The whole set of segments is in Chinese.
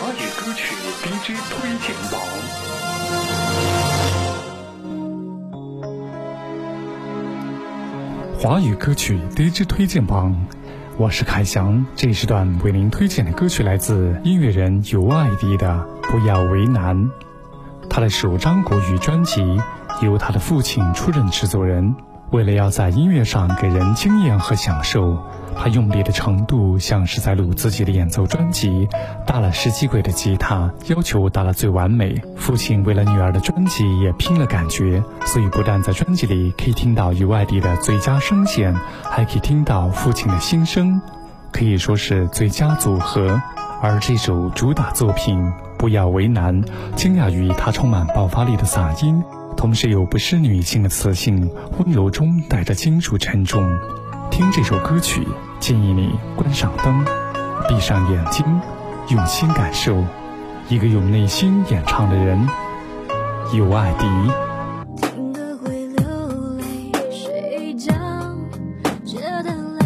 华语歌曲 DJ 推荐榜，华语歌曲 DJ 推荐榜，我是凯翔。这一时段为您推荐的歌曲来自音乐人尤爱迪的《不要为难》，他的首张国语专辑由他的父亲出任制作人。为了要在音乐上给人惊艳和享受，他用力的程度像是在录自己的演奏专辑，搭了十几轨的吉他，要求达到最完美。父亲为了女儿的专辑也拼了感觉，所以不但在专辑里可以听到与外地的最佳声线，还可以听到父亲的心声，可以说是最佳组合。而这首主打作品《不要为难》，惊讶于他充满爆发力的嗓音。同时又不失女性的磁性，温柔中带着金属沉重。听这首歌曲，建议你关上灯，闭上眼睛，用心感受一个用内心演唱的人——尤爱迪听歌会流泪睡觉觉得。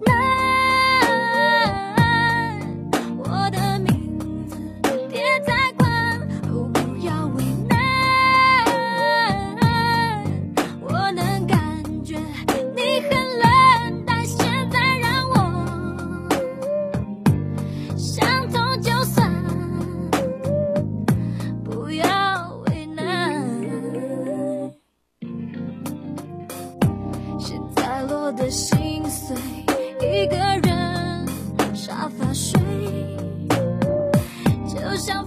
的一个人沙发睡，就像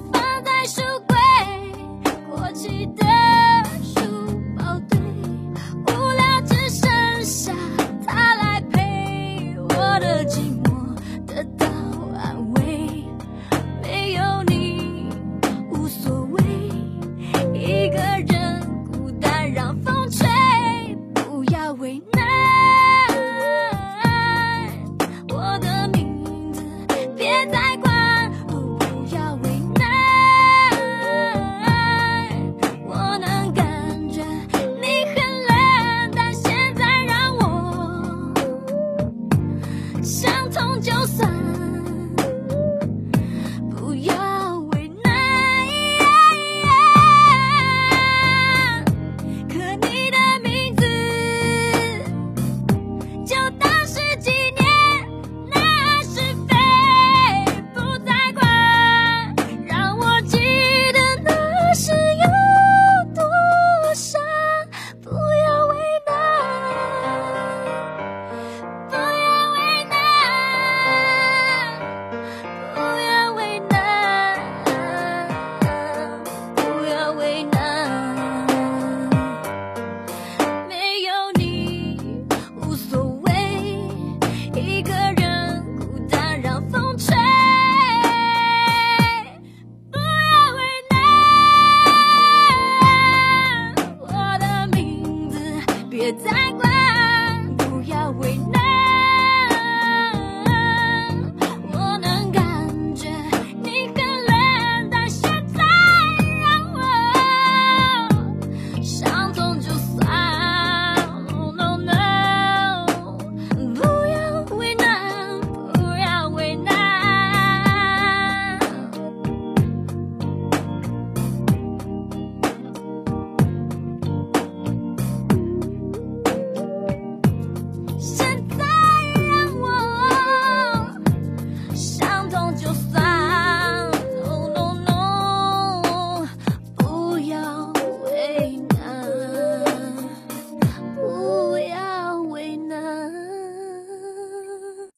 别再管。